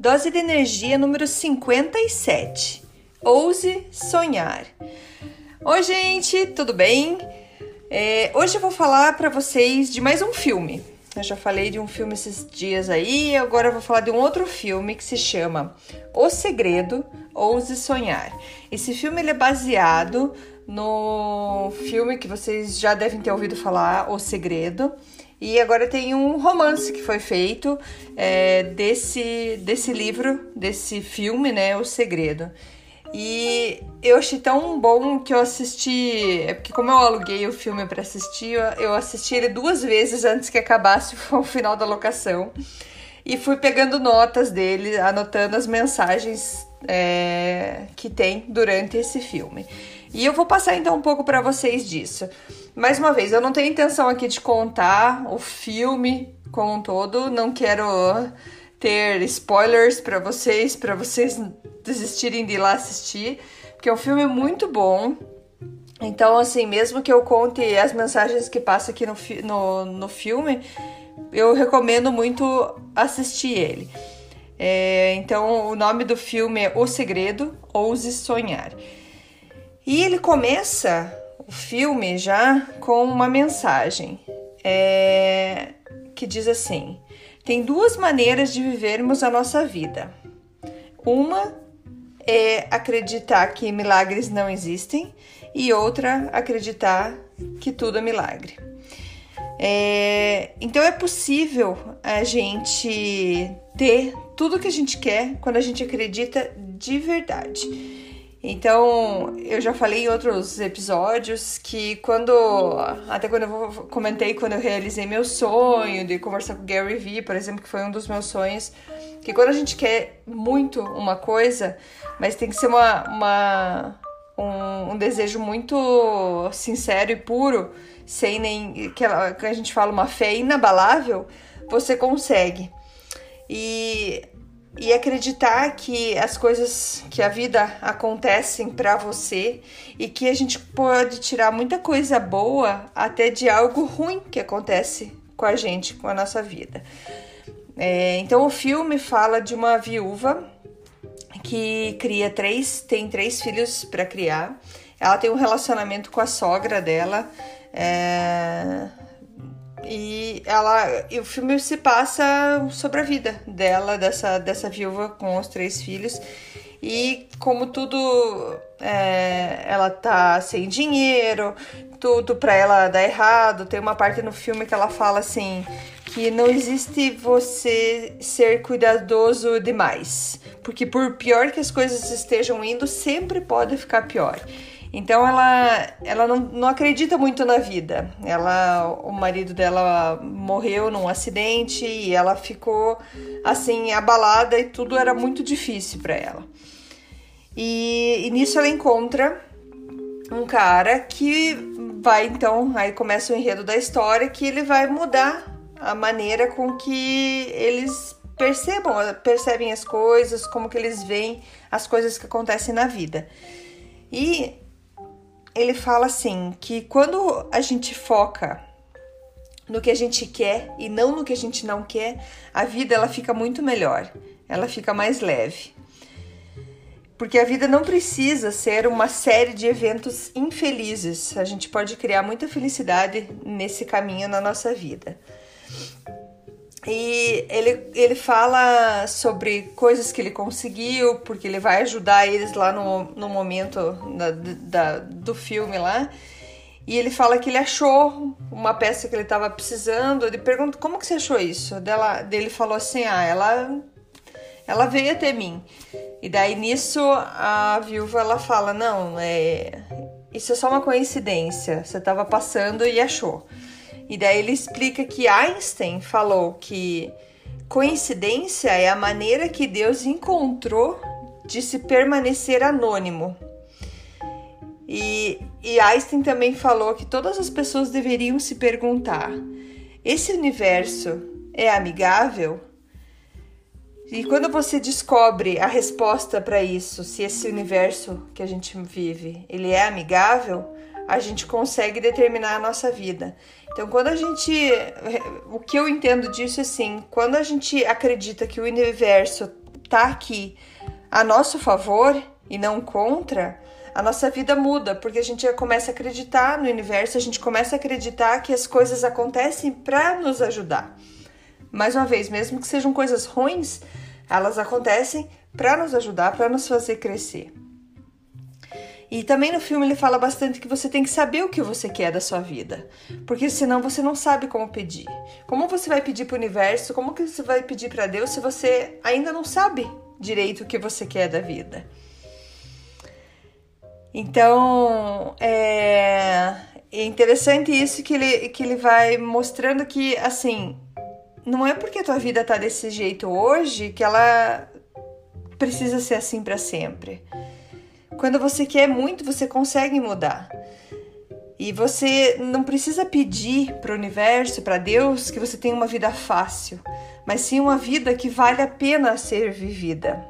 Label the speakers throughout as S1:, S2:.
S1: Dose de energia número 57. Ouse sonhar. Oi, gente, tudo bem? É, hoje eu vou falar para vocês de mais um filme. Eu já falei de um filme esses dias aí, agora eu vou falar de um outro filme que se chama O Segredo, Ouse Sonhar. Esse filme ele é baseado no filme que vocês já devem ter ouvido falar, O Segredo. E agora tem um romance que foi feito é, desse, desse livro, desse filme, né? O Segredo. E eu achei tão bom que eu assisti. É porque, como eu aluguei o filme para assistir, eu assisti ele duas vezes antes que acabasse o final da locação. E fui pegando notas dele, anotando as mensagens é, que tem durante esse filme. E eu vou passar então um pouco para vocês disso. Mais uma vez, eu não tenho intenção aqui de contar o filme como um todo, não quero ter spoilers para vocês, para vocês desistirem de ir lá assistir, porque é um filme muito bom. Então, assim, mesmo que eu conte as mensagens que passa aqui no, no, no filme, eu recomendo muito assistir ele. É, então, o nome do filme é O Segredo, Ouse Sonhar. E ele começa o filme já com uma mensagem é, que diz assim: tem duas maneiras de vivermos a nossa vida. Uma é acreditar que milagres não existem e outra acreditar que tudo é milagre. É, então é possível a gente ter tudo que a gente quer quando a gente acredita de verdade. Então, eu já falei em outros episódios que quando. Até quando eu comentei quando eu realizei meu sonho de conversar com o Gary Vee, por exemplo, que foi um dos meus sonhos, que quando a gente quer muito uma coisa, mas tem que ser uma, uma um, um, desejo muito sincero e puro, sem nem. Que, ela, que a gente fala uma fé inabalável, você consegue. E e acreditar que as coisas que a vida acontecem para você e que a gente pode tirar muita coisa boa até de algo ruim que acontece com a gente, com a nossa vida. É, então o filme fala de uma viúva que cria três, tem três filhos para criar. Ela tem um relacionamento com a sogra dela. É, e ela e o filme se passa sobre a vida dela, dessa, dessa viúva com os três filhos. E como tudo é, ela tá sem dinheiro, tudo para ela dá errado. Tem uma parte no filme que ela fala assim que não existe você ser cuidadoso demais, porque por pior que as coisas estejam indo, sempre pode ficar pior. Então ela, ela não, não acredita muito na vida. Ela, o marido dela morreu num acidente e ela ficou assim abalada e tudo era muito difícil para ela. E, e nisso ela encontra um cara que vai então, aí começa o enredo da história que ele vai mudar a maneira com que eles percebam, percebem as coisas, como que eles veem as coisas que acontecem na vida. E ele fala assim que quando a gente foca no que a gente quer e não no que a gente não quer, a vida ela fica muito melhor, ela fica mais leve. Porque a vida não precisa ser uma série de eventos infelizes. A gente pode criar muita felicidade nesse caminho na nossa vida. E ele, ele fala sobre coisas que ele conseguiu, porque ele vai ajudar eles lá no, no momento da, da, do filme lá. E ele fala que ele achou uma peça que ele estava precisando. Ele pergunta como que você achou isso? Dela, dele falou assim: ah, ela, ela veio até mim. E daí nisso a viúva ela fala: não, é, isso é só uma coincidência, você estava passando e achou. E daí ele explica que Einstein falou que coincidência é a maneira que Deus encontrou de se permanecer anônimo. E, e Einstein também falou que todas as pessoas deveriam se perguntar: esse universo é amigável? E quando você descobre a resposta para isso, se esse universo que a gente vive, ele é amigável, a gente consegue determinar a nossa vida. Então, quando a gente, o que eu entendo disso é assim, quando a gente acredita que o universo está aqui a nosso favor e não contra, a nossa vida muda, porque a gente já começa a acreditar no universo, a gente começa a acreditar que as coisas acontecem para nos ajudar. Mais uma vez, mesmo que sejam coisas ruins, elas acontecem para nos ajudar, para nos fazer crescer. E também no filme ele fala bastante que você tem que saber o que você quer da sua vida, porque senão você não sabe como pedir. Como você vai pedir para o universo? Como que você vai pedir para Deus se você ainda não sabe direito o que você quer da vida? Então, é, é interessante isso que ele, que ele vai mostrando que, assim, não é porque a tua vida tá desse jeito hoje que ela precisa ser assim para sempre. Quando você quer muito, você consegue mudar. E você não precisa pedir para o universo, para Deus, que você tenha uma vida fácil, mas sim uma vida que vale a pena ser vivida.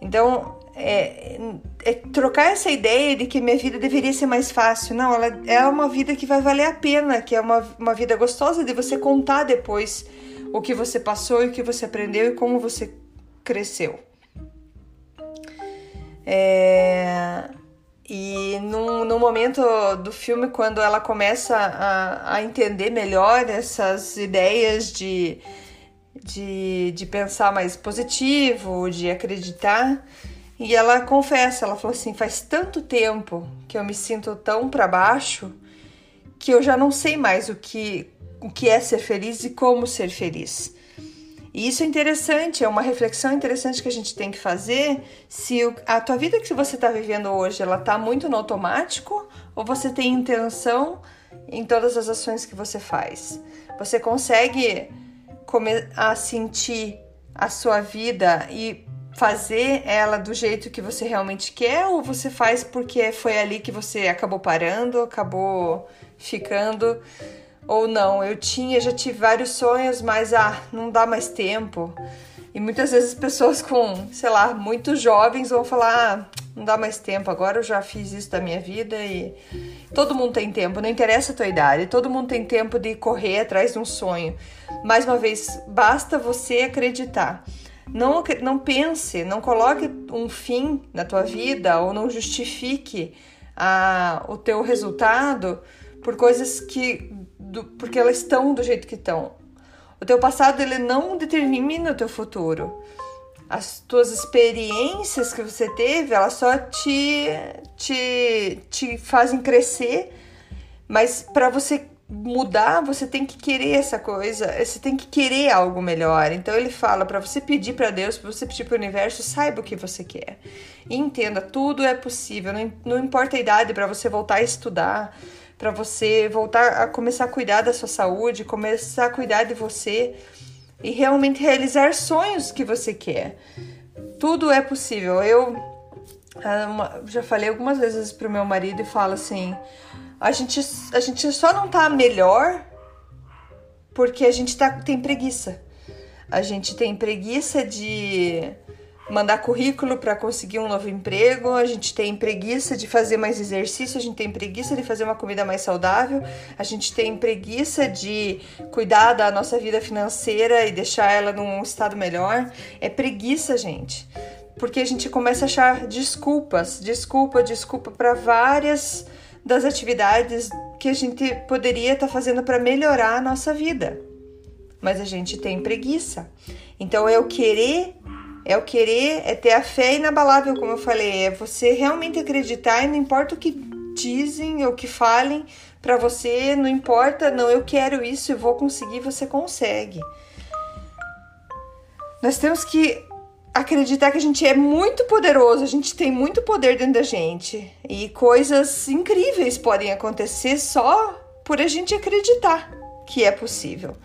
S1: Então, é, é, trocar essa ideia de que minha vida deveria ser mais fácil. Não, ela é uma vida que vai valer a pena, que é uma, uma vida gostosa de você contar depois o que você passou e o que você aprendeu e como você cresceu. É, e no, momento do filme, quando ela começa a, a entender melhor essas ideias de, de, de pensar mais positivo, de acreditar, e ela confessa, ela falou assim: faz tanto tempo que eu me sinto tão para baixo que eu já não sei mais o que, o que é ser feliz e como ser feliz. E isso é interessante, é uma reflexão interessante que a gente tem que fazer se a tua vida que você está vivendo hoje ela está muito no automático ou você tem intenção em todas as ações que você faz. Você consegue a sentir a sua vida e fazer ela do jeito que você realmente quer ou você faz porque foi ali que você acabou parando, acabou ficando ou não? Eu tinha, já tive vários sonhos, mas ah, não dá mais tempo. E muitas vezes pessoas com, sei lá, muito jovens vão falar: ah, não dá mais tempo, agora eu já fiz isso da minha vida e todo mundo tem tempo, não interessa a tua idade, todo mundo tem tempo de correr atrás de um sonho. Mais uma vez, basta você acreditar. Não, não pense, não coloque um fim na tua vida ou não justifique a, o teu resultado por coisas que. Do, porque elas estão do jeito que estão. O teu passado ele não determina o teu futuro. As tuas experiências que você teve, elas só te, te, te fazem crescer, mas para você mudar, você tem que querer essa coisa, você tem que querer algo melhor. Então ele fala para você pedir para Deus, para você pedir para o universo, saiba o que você quer. E entenda, tudo é possível, não, não importa a idade para você voltar a estudar, para você voltar a começar a cuidar da sua saúde, começar a cuidar de você e realmente realizar sonhos que você quer. Tudo é possível. Eu ah, já falei algumas vezes pro meu marido e falo assim: a gente, a gente só não tá melhor porque a gente tá, tem preguiça. A gente tem preguiça de mandar currículo para conseguir um novo emprego, a gente tem preguiça de fazer mais exercício, a gente tem preguiça de fazer uma comida mais saudável, a gente tem preguiça de cuidar da nossa vida financeira e deixar ela num estado melhor. É preguiça, gente. Porque a gente começa a achar desculpas, desculpa, desculpa para várias das atividades que a gente poderia estar tá fazendo para melhorar a nossa vida. Mas a gente tem preguiça. Então é o querer, é o querer, é ter a fé inabalável, como eu falei, é você realmente acreditar e não importa o que dizem ou que falem para você, não importa, não, eu quero isso, eu vou conseguir, você consegue. Nós temos que acreditar que a gente é muito poderoso, a gente tem muito poder dentro da gente e coisas incríveis podem acontecer só por a gente acreditar que é possível.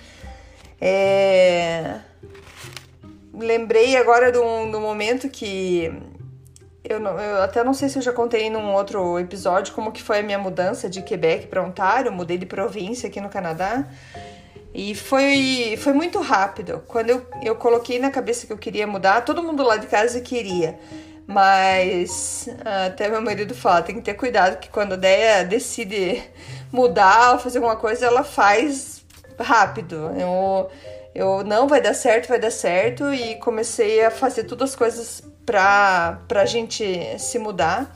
S1: É... Lembrei agora do, do momento que eu, não, eu, até não sei se eu já contei num outro episódio como que foi a minha mudança de Quebec para Ontário, mudei de província aqui no Canadá. E foi, foi muito rápido. Quando eu, eu coloquei na cabeça que eu queria mudar, todo mundo lá de casa queria. Mas até meu marido fala, tem que ter cuidado que quando a Deia decide mudar ou fazer alguma coisa, ela faz rápido. Eu, eu não vai dar certo, vai dar certo e comecei a fazer todas as coisas pra, pra gente se mudar.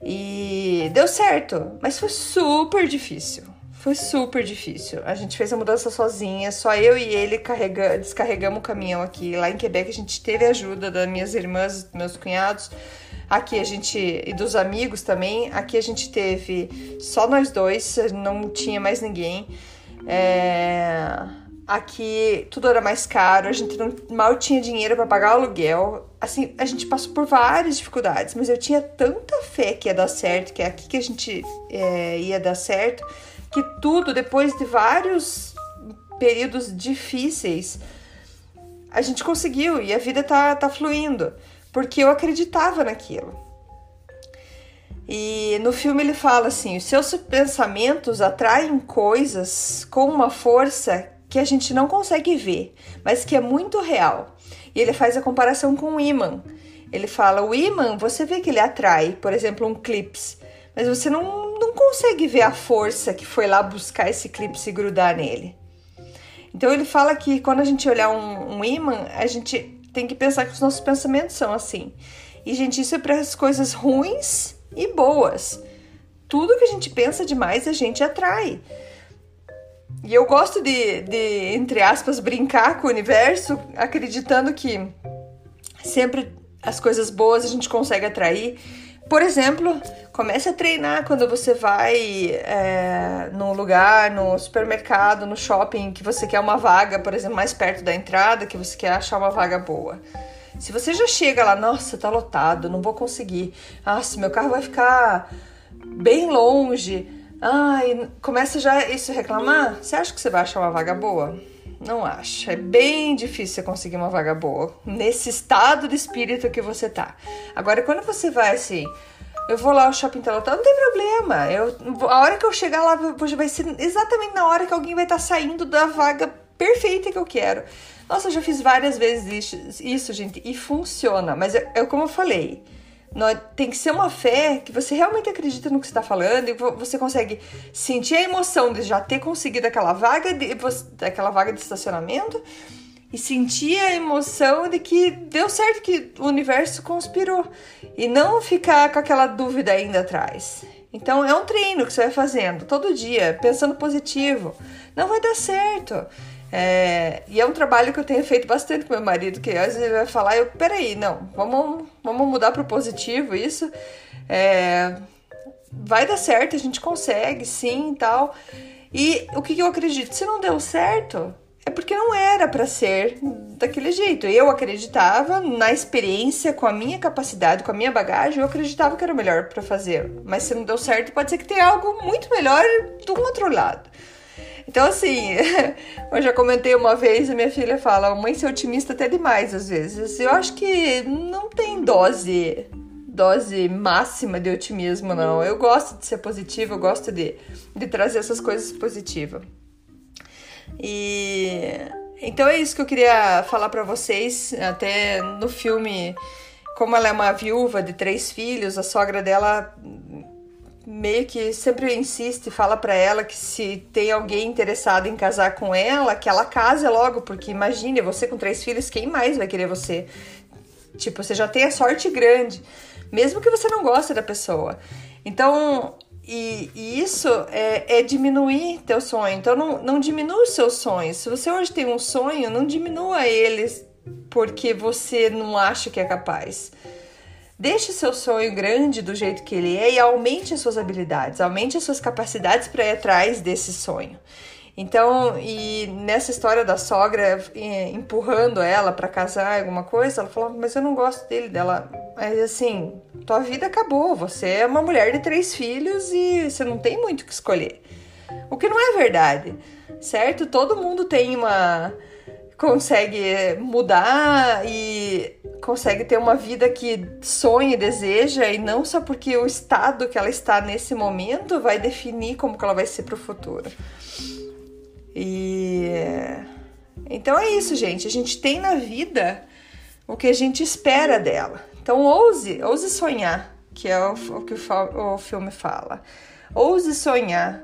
S1: E deu certo, mas foi super difícil. Foi super difícil. A gente fez a mudança sozinha, só eu e ele carrega, descarregamos o caminhão aqui. Lá em Quebec a gente teve ajuda das minhas irmãs, dos meus cunhados. Aqui a gente e dos amigos também. Aqui a gente teve só nós dois, não tinha mais ninguém. É... Aqui tudo era mais caro, a gente não, mal tinha dinheiro para pagar o aluguel. Assim, a gente passou por várias dificuldades, mas eu tinha tanta fé que ia dar certo, que é aqui que a gente é, ia dar certo que tudo, depois de vários períodos difíceis, a gente conseguiu e a vida tá, tá fluindo, porque eu acreditava naquilo. E no filme ele fala assim: os seus pensamentos atraem coisas com uma força que a gente não consegue ver, mas que é muito real. E ele faz a comparação com o imã. Ele fala: o imã, você vê que ele atrai, por exemplo, um clips, mas você não não consegue ver a força que foi lá buscar esse clipe se grudar nele. Então ele fala que quando a gente olhar um, um imã, a gente tem que pensar que os nossos pensamentos são assim. E, gente, isso é para as coisas ruins e boas. Tudo que a gente pensa demais, a gente atrai. E eu gosto de, de, entre aspas, brincar com o universo, acreditando que sempre as coisas boas a gente consegue atrair. Por exemplo, comece a treinar quando você vai é, num lugar, no supermercado, no shopping, que você quer uma vaga, por exemplo, mais perto da entrada, que você quer achar uma vaga boa. Se você já chega lá, nossa, tá lotado, não vou conseguir. Nossa, meu carro vai ficar bem longe. Ai, começa já isso reclamar. Você acha que você vai achar uma vaga boa? Não acho. É bem difícil você conseguir uma vaga boa nesse estado de espírito que você tá. Agora, quando você vai assim, eu vou lá, o shopping lotado, não tem problema. Eu, a hora que eu chegar lá, vai ser exatamente na hora que alguém vai estar tá saindo da vaga perfeita que eu quero. Nossa, eu já fiz várias vezes isso, isso gente, e funciona. Mas é, é como eu falei tem que ser uma fé que você realmente acredita no que você está falando e você consegue sentir a emoção de já ter conseguido aquela vaga de, aquela vaga de estacionamento e sentir a emoção de que deu certo que o universo conspirou e não ficar com aquela dúvida ainda atrás. Então é um treino que você vai fazendo todo dia, pensando positivo. Não vai dar certo. É, e é um trabalho que eu tenho feito bastante com meu marido, que às vezes ele vai falar, eu, peraí, não, vamos, vamos mudar para o positivo isso. É, vai dar certo, a gente consegue, sim e tal. E o que, que eu acredito? Se não deu certo, é porque não era para ser daquele jeito. Eu acreditava na experiência, com a minha capacidade, com a minha bagagem, eu acreditava que era melhor para fazer. Mas se não deu certo, pode ser que tenha algo muito melhor do outro lado. Então, assim, eu já comentei uma vez, a minha filha fala, mãe, ser otimista até demais às vezes. Eu acho que não tem dose, dose máxima de otimismo, não. Eu gosto de ser positiva, eu gosto de, de trazer essas coisas positivas. E então é isso que eu queria falar para vocês. Até no filme, como ela é uma viúva de três filhos, a sogra dela meio que sempre insiste, fala para ela que se tem alguém interessado em casar com ela, que ela case logo, porque imagine, você com três filhos, quem mais vai querer você? Tipo, você já tem a sorte grande, mesmo que você não goste da pessoa. Então, e, e isso é, é, diminuir teu sonho. Então, não, não diminua os seus sonhos. Se você hoje tem um sonho, não diminua eles porque você não acha que é capaz. Deixe seu sonho grande do jeito que ele é e aumente as suas habilidades, aumente as suas capacidades para ir atrás desse sonho. Então, e nessa história da sogra eh, empurrando ela para casar alguma coisa, ela falou: Mas eu não gosto dele. Dela, mas assim, tua vida acabou. Você é uma mulher de três filhos e você não tem muito o que escolher. O que não é verdade, certo? Todo mundo tem uma. consegue mudar e consegue ter uma vida que sonha e deseja, e não só porque o estado que ela está nesse momento vai definir como que ela vai ser para o futuro. E então é isso, gente. A gente tem na vida o que a gente espera dela. Então ouse, ouse sonhar, que é o, que o, o filme fala. Ouse sonhar,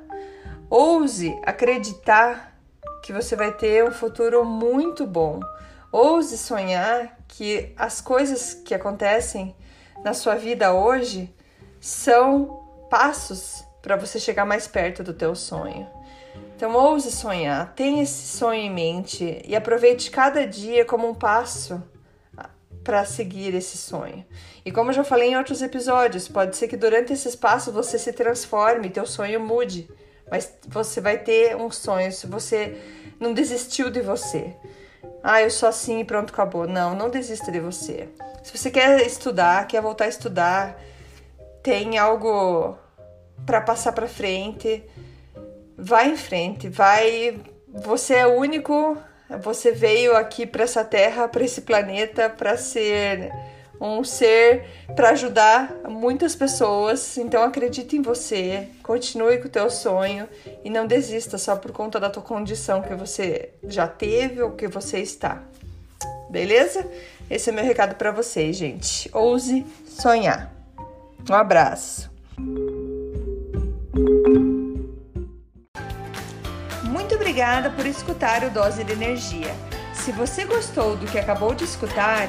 S1: ouse acreditar que você vai ter um futuro muito bom. Ouse sonhar que as coisas que acontecem na sua vida hoje são passos para você chegar mais perto do teu sonho. Então ouse sonhar, tenha esse sonho em mente e aproveite cada dia como um passo para seguir esse sonho. E como eu já falei em outros episódios, pode ser que durante esses passos você se transforme, teu sonho mude, mas você vai ter um sonho se você não desistiu de você. Ah, eu sou assim e pronto, acabou. Não, não desista de você. Se você quer estudar, quer voltar a estudar, tem algo para passar para frente, vai em frente, vai. Você é único, você veio aqui para essa terra, para esse planeta, para ser um ser para ajudar muitas pessoas. Então acredite em você, continue com o teu sonho e não desista só por conta da tua condição que você já teve ou que você está. Beleza? Esse é meu recado para vocês, gente. Ouse sonhar. Um abraço. Muito obrigada por escutar o Dose de Energia. Se você gostou do que acabou de escutar,